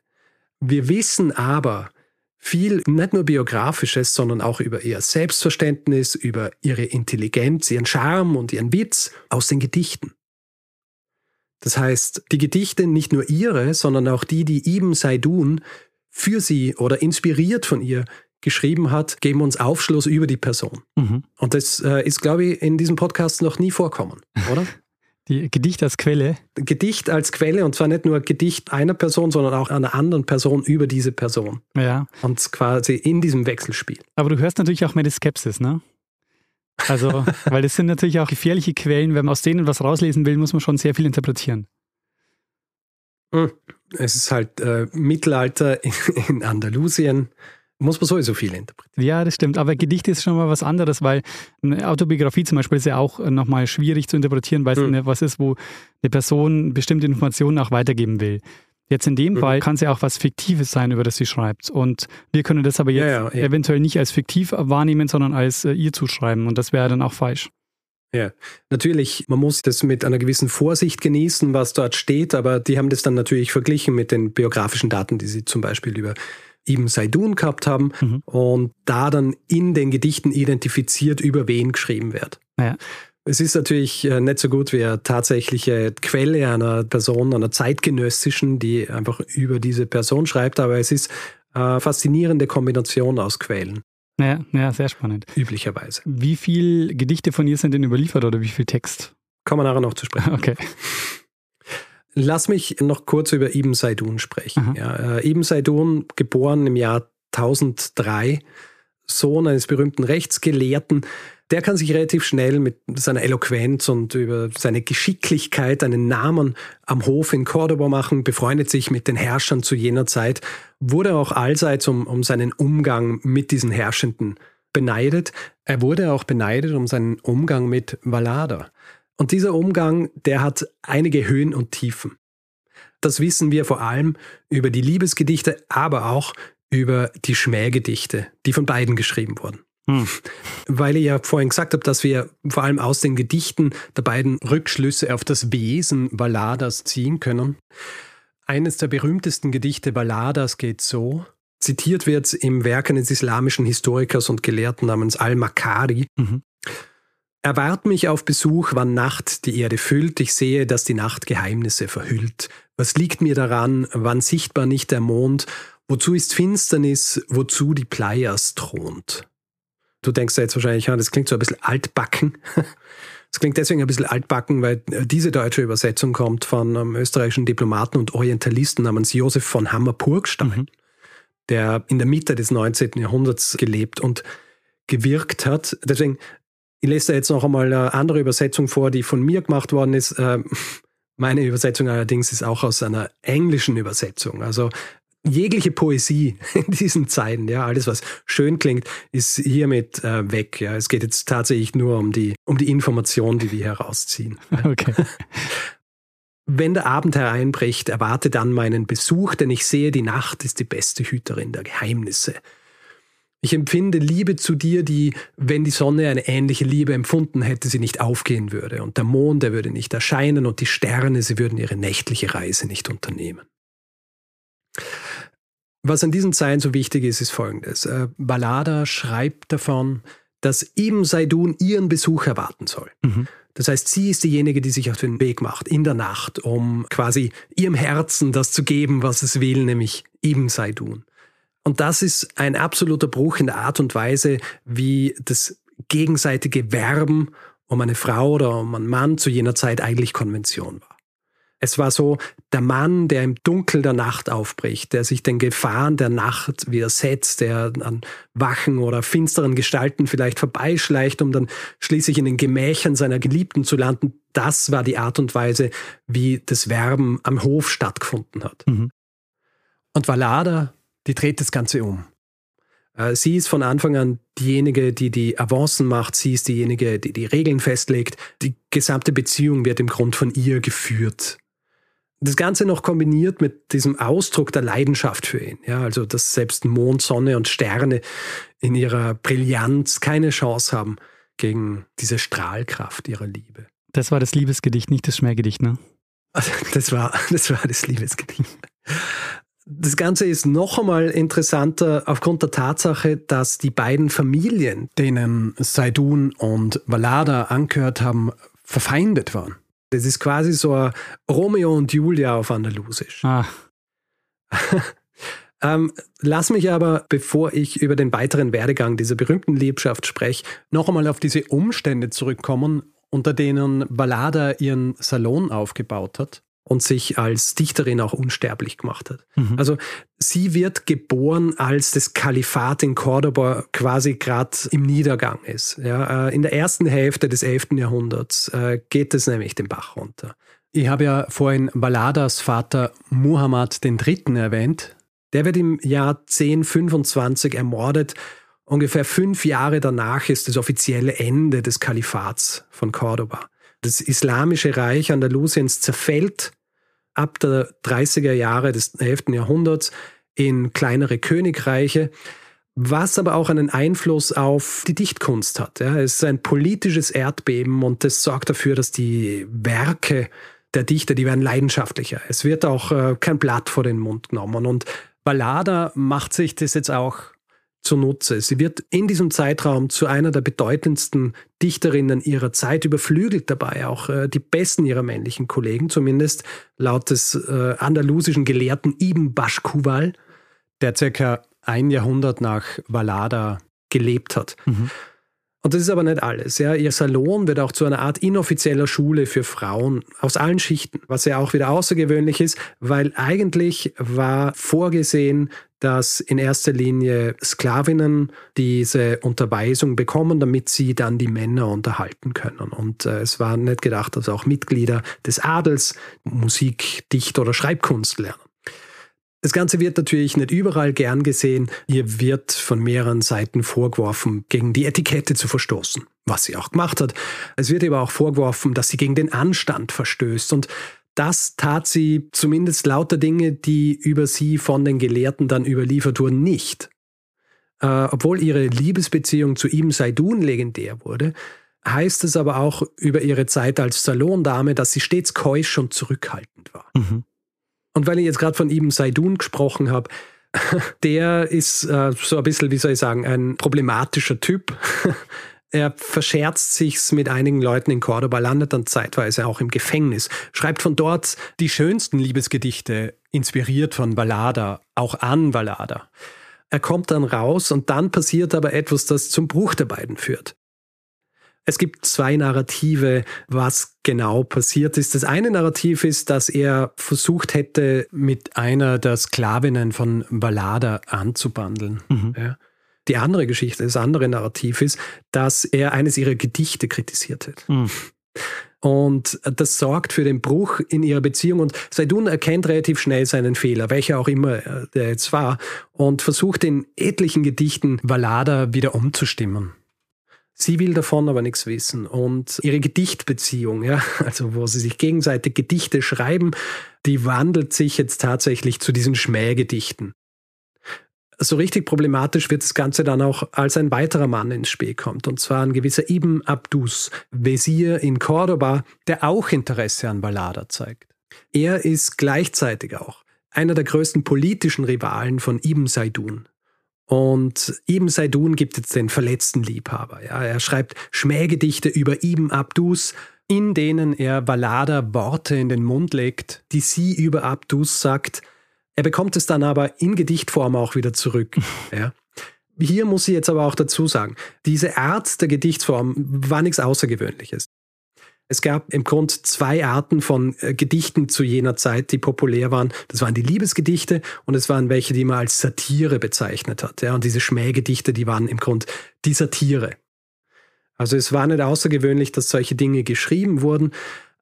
Wir wissen aber viel, nicht nur biografisches, sondern auch über ihr Selbstverständnis, über ihre Intelligenz, ihren Charme und ihren Witz aus den Gedichten. Das heißt, die Gedichte, nicht nur ihre, sondern auch die, die Ibn Saidun für sie oder inspiriert von ihr geschrieben hat, geben uns Aufschluss über die Person. Mhm. Und das äh, ist, glaube ich, in diesem Podcast noch nie vorkommen, oder? Die Gedicht als Quelle? Gedicht als Quelle und zwar nicht nur Gedicht einer Person, sondern auch einer anderen Person über diese Person. Ja. Und quasi in diesem Wechselspiel. Aber du hörst natürlich auch die Skepsis, ne? Also, weil das sind natürlich auch gefährliche Quellen. Wenn man aus denen was rauslesen will, muss man schon sehr viel interpretieren. Hm. Es ist halt äh, Mittelalter in Andalusien muss man sowieso viel interpretieren. Ja, das stimmt. Aber Gedicht ist schon mal was anderes, weil eine Autobiografie zum Beispiel ist ja auch nochmal schwierig zu interpretieren, weil es mhm. was ist, wo eine Person bestimmte Informationen auch weitergeben will. Jetzt in dem mhm. Fall kann es ja auch was Fiktives sein, über das sie schreibt. Und wir können das aber jetzt ja, ja, ja. eventuell nicht als fiktiv wahrnehmen, sondern als äh, ihr zuschreiben. Und das wäre dann auch falsch. Ja, natürlich, man muss das mit einer gewissen Vorsicht genießen, was dort steht, aber die haben das dann natürlich verglichen mit den biografischen Daten, die sie zum Beispiel über Ibn Saidun gehabt haben mhm. und da dann in den Gedichten identifiziert, über wen geschrieben wird. Ja. Es ist natürlich äh, nicht so gut wie eine tatsächliche Quelle einer Person, einer zeitgenössischen, die einfach über diese Person schreibt, aber es ist eine faszinierende Kombination aus Quellen. Ja, ja, sehr spannend. Üblicherweise. Wie viele Gedichte von ihr sind denn überliefert oder wie viel Text? Kommen wir nachher noch zu sprechen. Okay. Lass mich noch kurz über Ibn Saidun sprechen. Ja, äh, Ibn Saidun, geboren im Jahr 1003, Sohn eines berühmten Rechtsgelehrten, der kann sich relativ schnell mit seiner Eloquenz und über seine Geschicklichkeit einen Namen am Hof in Cordoba machen, befreundet sich mit den Herrschern zu jener Zeit, wurde auch allseits um, um seinen Umgang mit diesen Herrschenden beneidet. Er wurde auch beneidet um seinen Umgang mit Valada. Und dieser Umgang, der hat einige Höhen und Tiefen. Das wissen wir vor allem über die Liebesgedichte, aber auch über die Schmähgedichte, die von beiden geschrieben wurden. Hm. Weil ich ja vorhin gesagt habe, dass wir vor allem aus den Gedichten der beiden Rückschlüsse auf das Wesen Balladas ziehen können. Eines der berühmtesten Gedichte Balladas geht so: Zitiert wird im Werk eines islamischen Historikers und Gelehrten namens Al-Makari. Mhm. Erwart mich auf Besuch, wann Nacht die Erde füllt. Ich sehe, dass die Nacht Geheimnisse verhüllt. Was liegt mir daran, wann sichtbar nicht der Mond? Wozu ist Finsternis, wozu die Pleias thront? Du denkst ja jetzt wahrscheinlich, ja, das klingt so ein bisschen altbacken. Das klingt deswegen ein bisschen altbacken, weil diese deutsche Übersetzung kommt von einem österreichischen Diplomaten und Orientalisten namens Josef von Hammer-Purgstein, mhm. der in der Mitte des 19. Jahrhunderts gelebt und gewirkt hat. Deswegen, ich lese da jetzt noch einmal eine andere Übersetzung vor, die von mir gemacht worden ist. Ähm, meine Übersetzung allerdings ist auch aus einer englischen Übersetzung. Also jegliche Poesie in diesen Zeiten, ja, alles was schön klingt, ist hiermit äh, weg. Ja, es geht jetzt tatsächlich nur um die um die Information, die wir herausziehen. Okay. Wenn der Abend hereinbricht, erwarte dann meinen Besuch, denn ich sehe, die Nacht ist die beste Hüterin der Geheimnisse. Ich empfinde Liebe zu dir, die, wenn die Sonne eine ähnliche Liebe empfunden hätte, sie nicht aufgehen würde. Und der Mond, der würde nicht erscheinen und die Sterne, sie würden ihre nächtliche Reise nicht unternehmen. Was an diesen Zeilen so wichtig ist, ist folgendes. Äh, Ballada schreibt davon, dass Ibn Saidun ihren Besuch erwarten soll. Mhm. Das heißt, sie ist diejenige, die sich auf den Weg macht in der Nacht, um quasi ihrem Herzen das zu geben, was es will, nämlich Ibn Saidun. Und das ist ein absoluter Bruch in der Art und Weise, wie das gegenseitige Werben um eine Frau oder um einen Mann zu jener Zeit eigentlich Konvention war. Es war so der Mann, der im Dunkel der Nacht aufbricht, der sich den Gefahren der Nacht widersetzt, der an wachen oder finsteren Gestalten vielleicht vorbeischleicht, um dann schließlich in den Gemächern seiner Geliebten zu landen. Das war die Art und Weise, wie das Werben am Hof stattgefunden hat. Mhm. Und Valada, die dreht das Ganze um. Äh, sie ist von Anfang an diejenige, die die Avancen macht. Sie ist diejenige, die die Regeln festlegt. Die gesamte Beziehung wird im Grund von ihr geführt. Das Ganze noch kombiniert mit diesem Ausdruck der Leidenschaft für ihn. Ja, also, dass selbst Mond, Sonne und Sterne in ihrer Brillanz keine Chance haben gegen diese Strahlkraft ihrer Liebe. Das war das Liebesgedicht, nicht das Schmähgedicht, ne? Das war, das war das Liebesgedicht. Das Ganze ist noch einmal interessanter aufgrund der Tatsache, dass die beiden Familien, denen Saidun und Valada angehört haben, verfeindet waren. Das ist quasi so ein Romeo und Julia auf Andalusisch. Ah. ähm, lass mich aber, bevor ich über den weiteren Werdegang dieser berühmten Liebschaft spreche, noch einmal auf diese Umstände zurückkommen, unter denen Ballada ihren Salon aufgebaut hat und sich als Dichterin auch unsterblich gemacht hat. Mhm. Also sie wird geboren, als das Kalifat in Cordoba quasi gerade im Niedergang ist. Ja, äh, in der ersten Hälfte des 11. Jahrhunderts äh, geht es nämlich den Bach runter. Ich habe ja vorhin Balladas Vater Muhammad III. erwähnt. Der wird im Jahr 1025 ermordet. Ungefähr fünf Jahre danach ist das offizielle Ende des Kalifats von Cordoba. Das islamische Reich Andalusiens zerfällt ab der 30er Jahre des 11. Jahrhunderts in kleinere Königreiche, was aber auch einen Einfluss auf die Dichtkunst hat. Ja, es ist ein politisches Erdbeben und das sorgt dafür, dass die Werke der Dichter, die werden leidenschaftlicher. Es wird auch äh, kein Blatt vor den Mund genommen und Ballada macht sich das jetzt auch zunutze. Sie wird in diesem Zeitraum zu einer der bedeutendsten Dichterinnen ihrer Zeit, überflügelt dabei auch äh, die besten ihrer männlichen Kollegen, zumindest laut des äh, andalusischen Gelehrten Ibn Bashkuwal, der circa ein Jahrhundert nach Valada gelebt hat. Mhm. Und das ist aber nicht alles. Ja. Ihr Salon wird auch zu einer Art inoffizieller Schule für Frauen aus allen Schichten, was ja auch wieder außergewöhnlich ist, weil eigentlich war vorgesehen, dass in erster Linie Sklavinnen diese Unterweisung bekommen, damit sie dann die Männer unterhalten können. Und äh, es war nicht gedacht, dass auch Mitglieder des Adels Musik, Dicht- oder Schreibkunst lernen. Das Ganze wird natürlich nicht überall gern gesehen. Ihr wird von mehreren Seiten vorgeworfen, gegen die Etikette zu verstoßen, was sie auch gemacht hat. Es wird aber auch vorgeworfen, dass sie gegen den Anstand verstößt. Und das tat sie zumindest lauter Dinge, die über sie von den Gelehrten dann überliefert wurden, nicht. Äh, obwohl ihre Liebesbeziehung zu ihm Saidun legendär wurde, heißt es aber auch über ihre Zeit als Salondame, dass sie stets keusch und zurückhaltend war. Mhm. Und weil ich jetzt gerade von Ibn Saidun gesprochen habe, der ist äh, so ein bisschen, wie soll ich sagen, ein problematischer Typ. Er verscherzt sich's mit einigen Leuten in Cordoba, landet dann zeitweise auch im Gefängnis, schreibt von dort die schönsten Liebesgedichte, inspiriert von Ballada, auch an Ballada. Er kommt dann raus und dann passiert aber etwas, das zum Bruch der beiden führt. Es gibt zwei Narrative, was genau passiert ist. Das eine Narrativ ist, dass er versucht hätte, mit einer der Sklavinnen von Ballada anzubandeln. Mhm. Ja. Die andere Geschichte, das andere Narrativ ist, dass er eines ihrer Gedichte kritisiert hat. Mhm. Und das sorgt für den Bruch in ihrer Beziehung. Und Seidun erkennt relativ schnell seinen Fehler, welcher auch immer der jetzt war, und versucht in etlichen Gedichten Ballada wieder umzustimmen. Sie will davon aber nichts wissen. Und ihre Gedichtbeziehung, ja, also wo sie sich gegenseitig Gedichte schreiben, die wandelt sich jetzt tatsächlich zu diesen Schmähgedichten. So richtig problematisch wird das Ganze dann auch, als ein weiterer Mann ins Spiel kommt, und zwar ein gewisser Ibn Abdus, Wesir in Cordoba, der auch Interesse an Ballada zeigt. Er ist gleichzeitig auch einer der größten politischen Rivalen von Ibn Saidun. Und Ibn Saidun gibt jetzt den verletzten Liebhaber. Ja, er schreibt Schmähgedichte über Ibn Abdus, in denen er Ballada Worte in den Mund legt, die sie über Abdus sagt. Er bekommt es dann aber in Gedichtform auch wieder zurück. ja. Hier muss ich jetzt aber auch dazu sagen, diese Art der Gedichtsform war nichts Außergewöhnliches. Es gab im Grund zwei Arten von äh, Gedichten zu jener Zeit, die populär waren. Das waren die Liebesgedichte und es waren welche, die man als Satire bezeichnet hat. Ja, und diese Schmähgedichte, die waren im Grund die Satire. Also es war nicht außergewöhnlich, dass solche Dinge geschrieben wurden,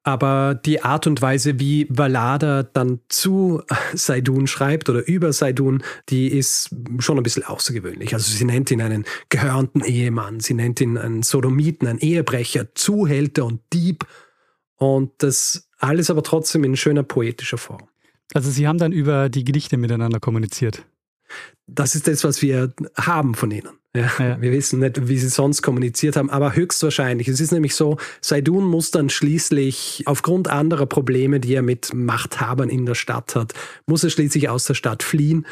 aber die Art und Weise, wie Valada dann zu Saidun schreibt oder über Saidun, die ist schon ein bisschen außergewöhnlich. Also sie nennt ihn einen gehörnten Ehemann, sie nennt ihn einen Sodomiten, einen Ehebrecher, Zuhälter und Dieb. Und das alles aber trotzdem in schöner poetischer Form. Also sie haben dann über die Gedichte miteinander kommuniziert. Das ist das, was wir haben von ihnen. Ja, ja. Wir wissen nicht, wie sie sonst kommuniziert haben, aber höchstwahrscheinlich. Es ist nämlich so, Saidun muss dann schließlich aufgrund anderer Probleme, die er mit Machthabern in der Stadt hat, muss er schließlich aus der Stadt fliehen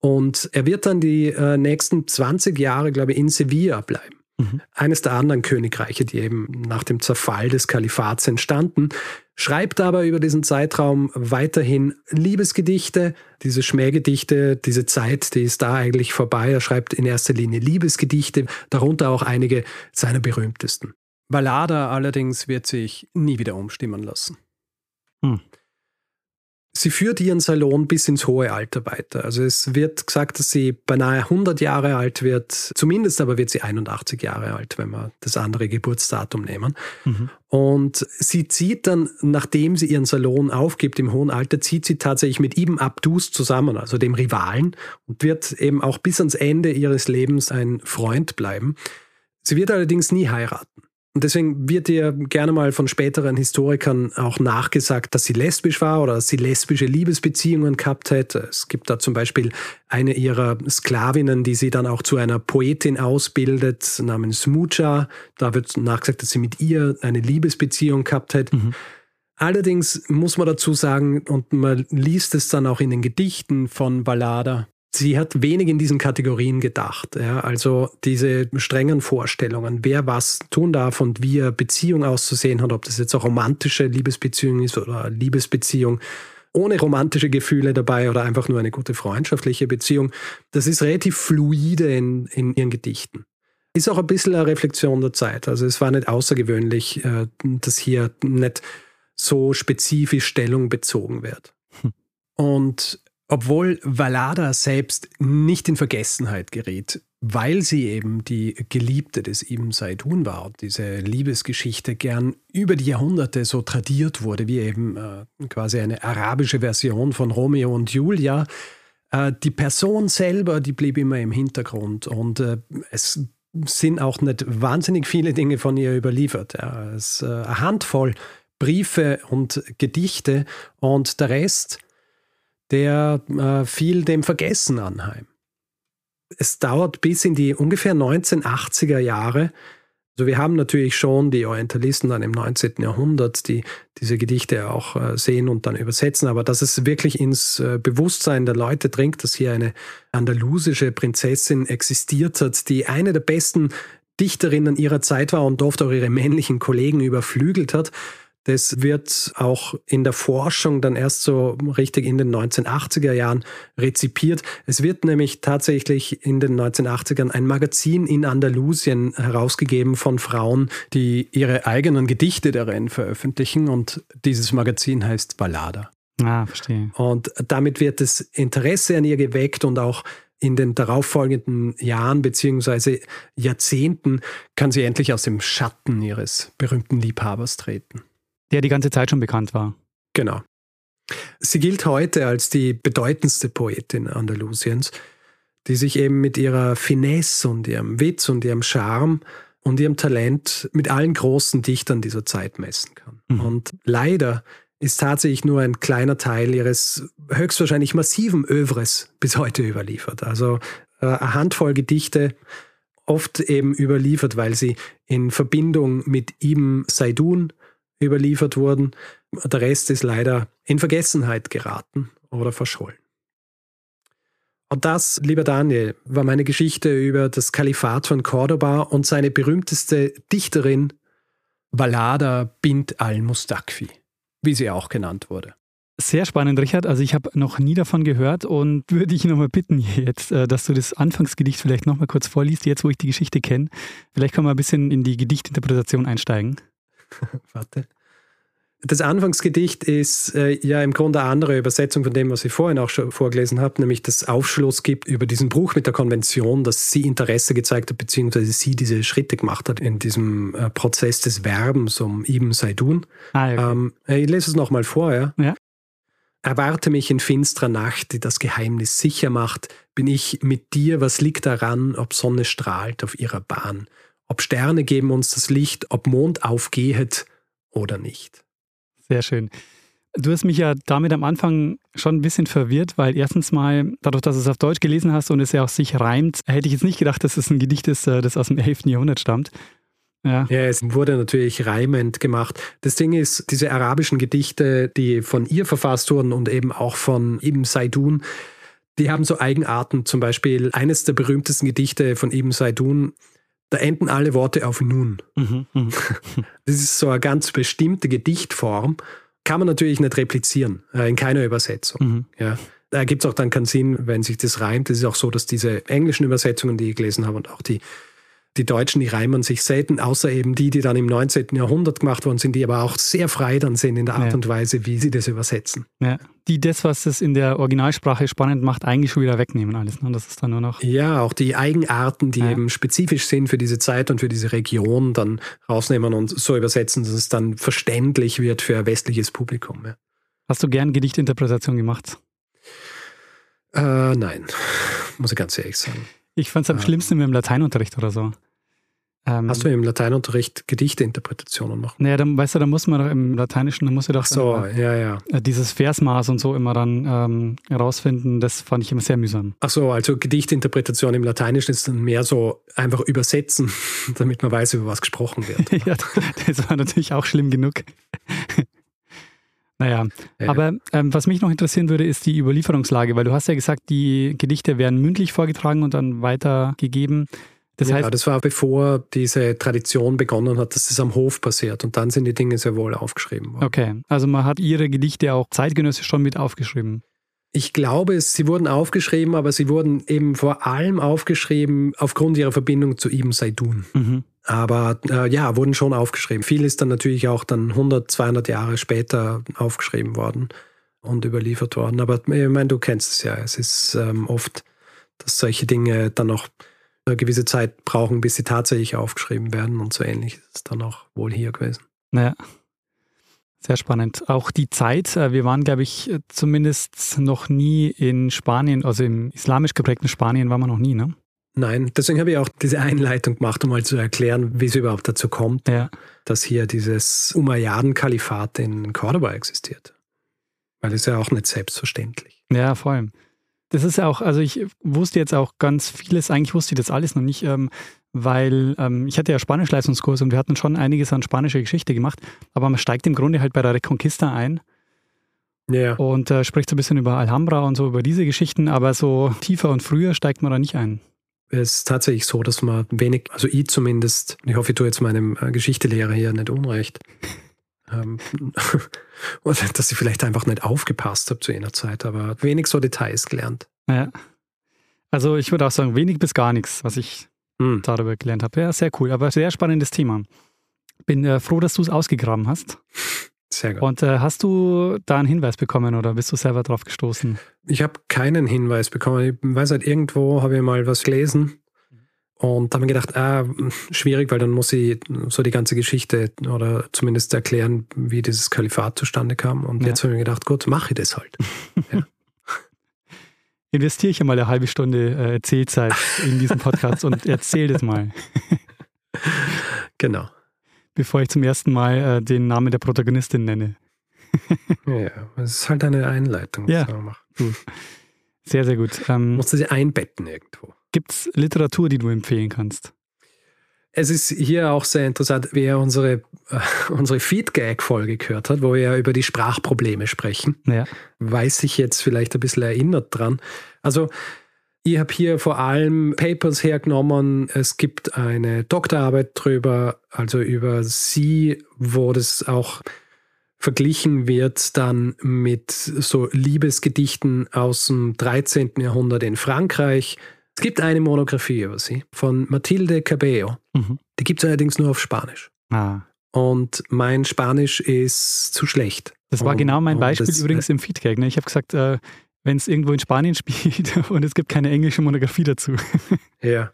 und er wird dann die äh, nächsten 20 Jahre, glaube ich, in Sevilla bleiben. Mhm. Eines der anderen Königreiche, die eben nach dem Zerfall des Kalifats entstanden, schreibt aber über diesen Zeitraum weiterhin Liebesgedichte, diese Schmähgedichte, diese Zeit, die ist da eigentlich vorbei. Er schreibt in erster Linie Liebesgedichte, darunter auch einige seiner berühmtesten. Ballada allerdings wird sich nie wieder umstimmen lassen. Hm. Sie führt ihren Salon bis ins hohe Alter weiter. Also es wird gesagt, dass sie beinahe 100 Jahre alt wird. Zumindest aber wird sie 81 Jahre alt, wenn wir das andere Geburtsdatum nehmen. Mhm. Und sie zieht dann, nachdem sie ihren Salon aufgibt im hohen Alter, zieht sie tatsächlich mit Ibn Abdus zusammen, also dem Rivalen, und wird eben auch bis ans Ende ihres Lebens ein Freund bleiben. Sie wird allerdings nie heiraten. Und deswegen wird ihr gerne mal von späteren Historikern auch nachgesagt, dass sie lesbisch war oder dass sie lesbische Liebesbeziehungen gehabt hätte. Es gibt da zum Beispiel eine ihrer Sklavinnen, die sie dann auch zu einer Poetin ausbildet, namens Mucha. Da wird nachgesagt, dass sie mit ihr eine Liebesbeziehung gehabt hätte. Mhm. Allerdings muss man dazu sagen, und man liest es dann auch in den Gedichten von Ballada, Sie hat wenig in diesen Kategorien gedacht. Ja? Also diese strengen Vorstellungen, wer was tun darf und wie eine Beziehung auszusehen hat, ob das jetzt eine romantische Liebesbeziehung ist oder eine Liebesbeziehung ohne romantische Gefühle dabei oder einfach nur eine gute freundschaftliche Beziehung, das ist relativ fluide in, in ihren Gedichten. Ist auch ein bisschen eine Reflexion der Zeit. Also es war nicht außergewöhnlich, äh, dass hier nicht so spezifisch Stellung bezogen wird. Hm. Und obwohl Valada selbst nicht in Vergessenheit gerät, weil sie eben die Geliebte des Ibn Saidun war diese Liebesgeschichte gern über die Jahrhunderte so tradiert wurde, wie eben äh, quasi eine arabische Version von Romeo und Julia. Äh, die Person selber, die blieb immer im Hintergrund und äh, es sind auch nicht wahnsinnig viele Dinge von ihr überliefert. Ja. Es äh, eine Handvoll Briefe und Gedichte und der Rest der äh, fiel dem Vergessen anheim. Es dauert bis in die ungefähr 1980er Jahre, Also wir haben natürlich schon die Orientalisten dann im 19. Jahrhundert, die diese Gedichte auch äh, sehen und dann übersetzen, aber dass es wirklich ins äh, Bewusstsein der Leute dringt, dass hier eine andalusische Prinzessin existiert hat, die eine der besten Dichterinnen ihrer Zeit war und oft auch ihre männlichen Kollegen überflügelt hat das wird auch in der Forschung dann erst so richtig in den 1980er Jahren rezipiert. Es wird nämlich tatsächlich in den 1980ern ein Magazin in Andalusien herausgegeben von Frauen, die ihre eigenen Gedichte darin veröffentlichen und dieses Magazin heißt Ballada. Ah, verstehe. Und damit wird das Interesse an ihr geweckt und auch in den darauffolgenden Jahren beziehungsweise Jahrzehnten kann sie endlich aus dem Schatten ihres berühmten Liebhabers treten der die ganze Zeit schon bekannt war. Genau. Sie gilt heute als die bedeutendste Poetin Andalusiens, die sich eben mit ihrer Finesse und ihrem Witz und ihrem Charme und ihrem Talent mit allen großen Dichtern dieser Zeit messen kann. Mhm. Und leider ist tatsächlich nur ein kleiner Teil ihres höchstwahrscheinlich massiven Övres bis heute überliefert. Also äh, eine Handvoll Gedichte, oft eben überliefert, weil sie in Verbindung mit Ibn Saidun, überliefert wurden. Der Rest ist leider in Vergessenheit geraten oder verschollen. Und das, lieber Daniel, war meine Geschichte über das Kalifat von Cordoba und seine berühmteste Dichterin, Walada bint al-Mustakfi, wie sie auch genannt wurde. Sehr spannend, Richard. Also ich habe noch nie davon gehört und würde dich nochmal bitten jetzt, äh, dass du das Anfangsgedicht vielleicht nochmal kurz vorliest, jetzt wo ich die Geschichte kenne. Vielleicht können wir ein bisschen in die Gedichtinterpretation einsteigen. Warte. Das Anfangsgedicht ist äh, ja im Grunde eine andere Übersetzung von dem, was ich vorhin auch schon vorgelesen habe, nämlich dass Aufschluss gibt über diesen Bruch mit der Konvention, dass sie Interesse gezeigt hat, beziehungsweise sie diese Schritte gemacht hat in diesem äh, Prozess des Werbens um Ibn Saidun. Ah, okay. ähm, ich lese es nochmal vor, ja? ja. Erwarte mich in finsterer Nacht, die das Geheimnis sicher macht. Bin ich mit dir, was liegt daran, ob Sonne strahlt auf ihrer Bahn? Ob Sterne geben uns das Licht, ob Mond aufgehet oder nicht. Sehr schön. Du hast mich ja damit am Anfang schon ein bisschen verwirrt, weil erstens mal, dadurch, dass du es auf Deutsch gelesen hast und es ja auch sich reimt, hätte ich jetzt nicht gedacht, dass es ein Gedicht ist, äh, das aus dem 11. Jahrhundert stammt. Ja. ja, es wurde natürlich reimend gemacht. Das Ding ist, diese arabischen Gedichte, die von ihr verfasst wurden und eben auch von Ibn Saidun, die haben so Eigenarten. Zum Beispiel eines der berühmtesten Gedichte von Ibn Saidun da enden alle Worte auf nun. Mhm, mh. Das ist so eine ganz bestimmte Gedichtform. Kann man natürlich nicht replizieren, äh, in keiner Übersetzung. Mhm. Ja. Da gibt es auch dann keinen Sinn, wenn sich das reimt. Es ist auch so, dass diese englischen Übersetzungen, die ich gelesen habe und auch die die Deutschen, die reimen sich selten, außer eben die, die dann im 19. Jahrhundert gemacht worden sind, die aber auch sehr frei dann sind in der Art ja. und Weise, wie sie das übersetzen. Ja. Die das, was es in der Originalsprache spannend macht, eigentlich schon wieder wegnehmen alles. Ne? Das ist dann nur noch. Ja, auch die Eigenarten, die ja. eben spezifisch sind für diese Zeit und für diese Region, dann rausnehmen und so übersetzen, dass es dann verständlich wird für ein westliches Publikum. Ja. Hast du gern Gedichtinterpretation gemacht? Äh, nein, muss ich ganz ehrlich sagen. Ich fand es am ähm, schlimmsten mit dem Lateinunterricht oder so. Ähm, Hast du im Lateinunterricht Gedichteinterpretationen machen? Naja, dann weißt du, da muss man doch im Lateinischen, da muss ich doch so, immer, ja, ja. Äh, dieses Versmaß und so immer dann ähm, herausfinden. Das fand ich immer sehr mühsam. Ach so, also Gedichtinterpretation im Lateinischen ist dann mehr so einfach übersetzen, damit man weiß, über was gesprochen wird. ja, das war natürlich auch schlimm genug. Naja, ja. aber ähm, was mich noch interessieren würde, ist die Überlieferungslage, weil du hast ja gesagt, die Gedichte werden mündlich vorgetragen und dann weitergegeben. Das ja, das war bevor diese Tradition begonnen hat, dass es am Hof passiert. Und dann sind die Dinge sehr wohl aufgeschrieben worden. Okay, also man hat ihre Gedichte auch zeitgenössisch schon mit aufgeschrieben. Ich glaube, sie wurden aufgeschrieben, aber sie wurden eben vor allem aufgeschrieben aufgrund ihrer Verbindung zu Ibn Saidun. Mhm. Aber äh, ja, wurden schon aufgeschrieben. Viel ist dann natürlich auch dann 100, 200 Jahre später aufgeschrieben worden und überliefert worden. Aber ich meine, du kennst es ja. Es ist ähm, oft, dass solche Dinge dann noch eine gewisse Zeit brauchen, bis sie tatsächlich aufgeschrieben werden. Und so ähnlich ist es dann auch wohl hier gewesen. Ja. Sehr spannend. Auch die Zeit, äh, wir waren, glaube ich, zumindest noch nie in Spanien, also im islamisch geprägten Spanien waren wir noch nie, ne? Nein, deswegen habe ich auch diese Einleitung gemacht, um mal zu erklären, wie es überhaupt dazu kommt, ja. dass hier dieses Umayyaden-Kalifat in Cordoba existiert. Weil es ja auch nicht selbstverständlich. Ja, vor allem. Das ist auch, also ich wusste jetzt auch ganz vieles, eigentlich wusste ich das alles noch nicht, ähm, weil ähm, ich hatte ja Spanischleistungskurs und wir hatten schon einiges an spanischer Geschichte gemacht, aber man steigt im Grunde halt bei der Reconquista ein Ja. und äh, spricht so ein bisschen über Alhambra und so über diese Geschichten, aber so tiefer und früher steigt man da nicht ein. Es ist tatsächlich so, dass man wenig, also ich zumindest, ich hoffe, ich tue jetzt meinem äh, Geschichtelehrer hier nicht unrecht, ähm, oder dass ich vielleicht einfach nicht aufgepasst habe zu jener Zeit, aber wenig so Details gelernt. Ja. Also ich würde auch sagen, wenig bis gar nichts, was ich Hm. darüber gelernt habe. Ja, sehr cool, aber sehr spannendes Thema. Bin äh, froh, dass du es ausgegraben hast. Sehr gut. Und äh, hast du da einen Hinweis bekommen oder bist du selber drauf gestoßen? Ich habe keinen Hinweis bekommen. Ich weiß halt, irgendwo habe ich mal was gelesen und habe mir gedacht, ah, schwierig, weil dann muss ich so die ganze Geschichte oder zumindest erklären, wie dieses Kalifat zustande kam. Und Ja. jetzt habe ich mir gedacht, gut, mache ich das halt. Investiere ich einmal eine halbe Stunde äh, Erzählzeit in diesen Podcast und erzähl das mal, Genau. bevor ich zum ersten Mal äh, den Namen der Protagonistin nenne. Ja, es ist halt eine Einleitung. Ja. was man macht. Sehr, sehr gut. Ähm, Musst du sie einbetten irgendwo. Gibt es Literatur, die du empfehlen kannst? Es ist hier auch sehr interessant, wer unsere, äh, unsere Feedgag-Folge gehört hat, wo wir ja über die Sprachprobleme sprechen. Ja. weiß ich jetzt vielleicht ein bisschen erinnert dran. Also ich habe hier vor allem Papers hergenommen. Es gibt eine Doktorarbeit drüber, also über sie, wo das auch verglichen wird dann mit so Liebesgedichten aus dem 13. Jahrhundert in Frankreich. Es gibt eine Monographie über sie von Mathilde Cabello. Mhm. Die gibt es allerdings nur auf Spanisch. Ah. Und mein Spanisch ist zu schlecht. Das war Und- genau mein Beispiel das- übrigens im Feedback. Ne? Ich habe gesagt, äh, wenn es irgendwo in Spanien spielt und es gibt keine englische Monographie dazu. Ja.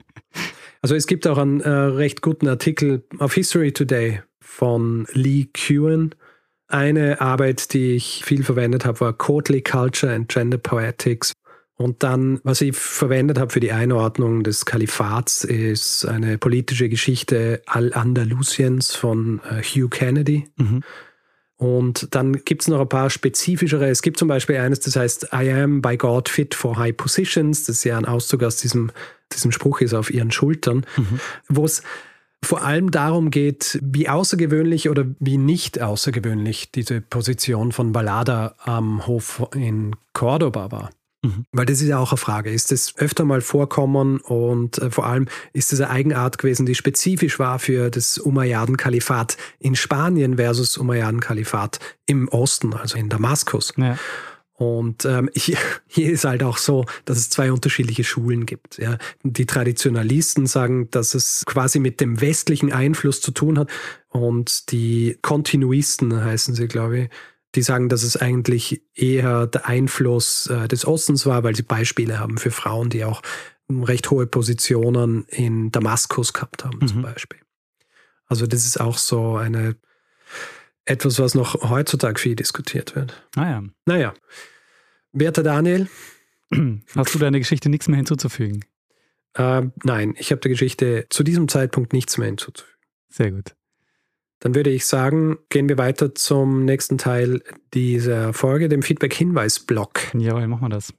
Also es gibt auch einen äh, recht guten Artikel auf History Today von Lee Kewen. Eine Arbeit, die ich viel verwendet habe, war Courtly Culture and Gender Poetics. Und dann, was ich verwendet habe für die Einordnung des Kalifats, ist eine politische Geschichte Al-Andalusiens von äh, Hugh Kennedy. Mhm. Und dann gibt es noch ein paar spezifischere. Es gibt zum Beispiel eines, das heißt, I am by God fit for high positions. Das ist ja ein Auszug aus diesem, diesem Spruch ist auf ihren Schultern, Mhm. wo es vor allem darum geht, wie außergewöhnlich oder wie nicht außergewöhnlich diese Position von Ballada am Hof in Cordoba war. Mhm. Weil das ist ja auch eine Frage. Ist das öfter mal vorkommen und äh, vor allem ist es eine Eigenart gewesen, die spezifisch war für das Umayyaden-Kalifat in Spanien versus Umayyaden-Kalifat im Osten, also in Damaskus. Ja. Und ähm, hier, hier ist halt auch so, dass es zwei unterschiedliche Schulen gibt. Ja. Die Traditionalisten sagen, dass es quasi mit dem westlichen Einfluss zu tun hat. Und die Kontinuisten heißen sie, glaube ich, die sagen, dass es eigentlich eher der Einfluss äh, des Ostens war, weil sie Beispiele haben für Frauen, die auch recht hohe Positionen in Damaskus gehabt haben, zum Mhm. Beispiel. Also das ist auch so eine etwas, was noch heutzutage viel diskutiert wird. Ah Naja, werter Daniel. Hast du deiner Geschichte nichts mehr hinzuzufügen? äh, nein, ich habe der Geschichte zu diesem Zeitpunkt nichts mehr hinzuzufügen. Sehr gut. Dann würde ich sagen, gehen wir weiter zum nächsten Teil dieser Folge, dem Feedback-Hinweis-Block. Jawohl, machen wir das.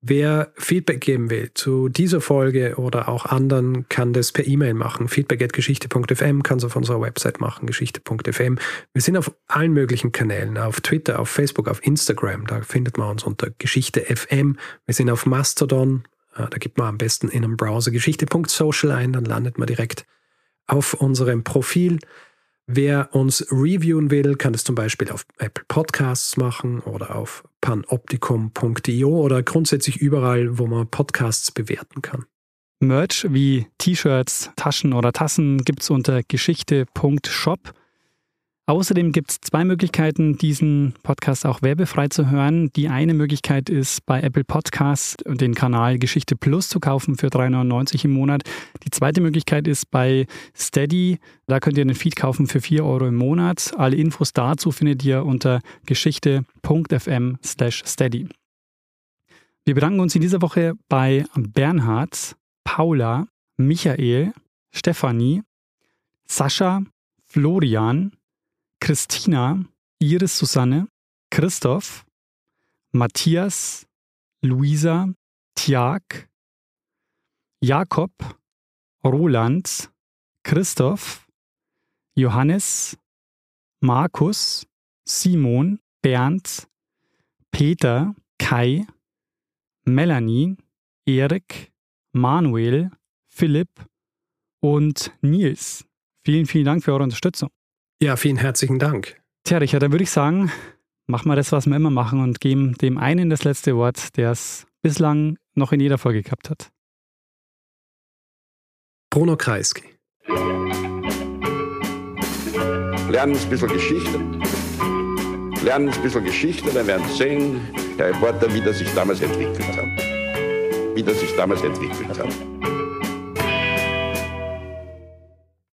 Wer Feedback geben will zu dieser Folge oder auch anderen, kann das per E-Mail machen. Feedback.geschichte.fm kann es auf unserer Website machen, geschichte.fm. Wir sind auf allen möglichen Kanälen, auf Twitter, auf Facebook, auf Instagram. Da findet man uns unter Geschichte FM. Wir sind auf Mastodon. Äh, Da gibt man am besten in einem Browser geschichte.social ein, dann landet man direkt auf unserem Profil. Wer uns reviewen will, kann das zum Beispiel auf Apple Podcasts machen oder auf panoptikum.io oder grundsätzlich überall, wo man Podcasts bewerten kann. Merch wie T-Shirts, Taschen oder Tassen gibt es unter geschichte.shop. Außerdem gibt es zwei Möglichkeiten, diesen Podcast auch werbefrei zu hören. Die eine Möglichkeit ist, bei Apple Podcasts den Kanal Geschichte Plus zu kaufen für 3,99 im Monat. Die zweite Möglichkeit ist bei Steady. Da könnt ihr einen Feed kaufen für 4 Euro im Monat. Alle Infos dazu findet ihr unter geschichte.fm slash steady. Wir bedanken uns in dieser Woche bei Bernhard, Paula, Michael, Stefanie, Sascha, Florian, Christina, Iris Susanne, Christoph, Matthias, Luisa, Tiag, Jakob, Roland, Christoph, Johannes, Markus, Simon, Bernd, Peter, Kai, Melanie, Erik, Manuel, Philipp und Nils. Vielen, vielen Dank für eure Unterstützung. Ja, vielen herzlichen Dank. Tja, Richard, dann würde ich sagen, machen wir das, was wir immer machen und geben dem einen das letzte Wort, der es bislang noch in jeder Folge gehabt hat. Bruno Kreisky. Lernen ein bisschen Geschichte. Lernen ein bisschen Geschichte, dann werden Sie sehen, der Reporter, wie das sich damals entwickelt hat. Wie das sich damals entwickelt hat.